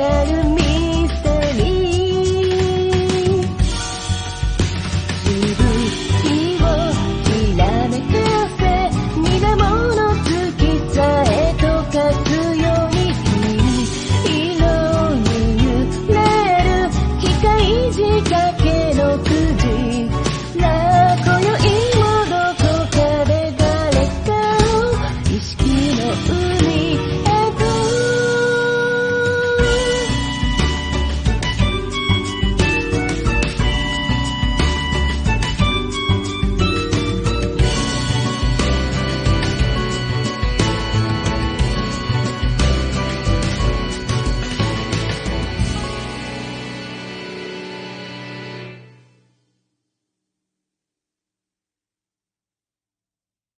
tell you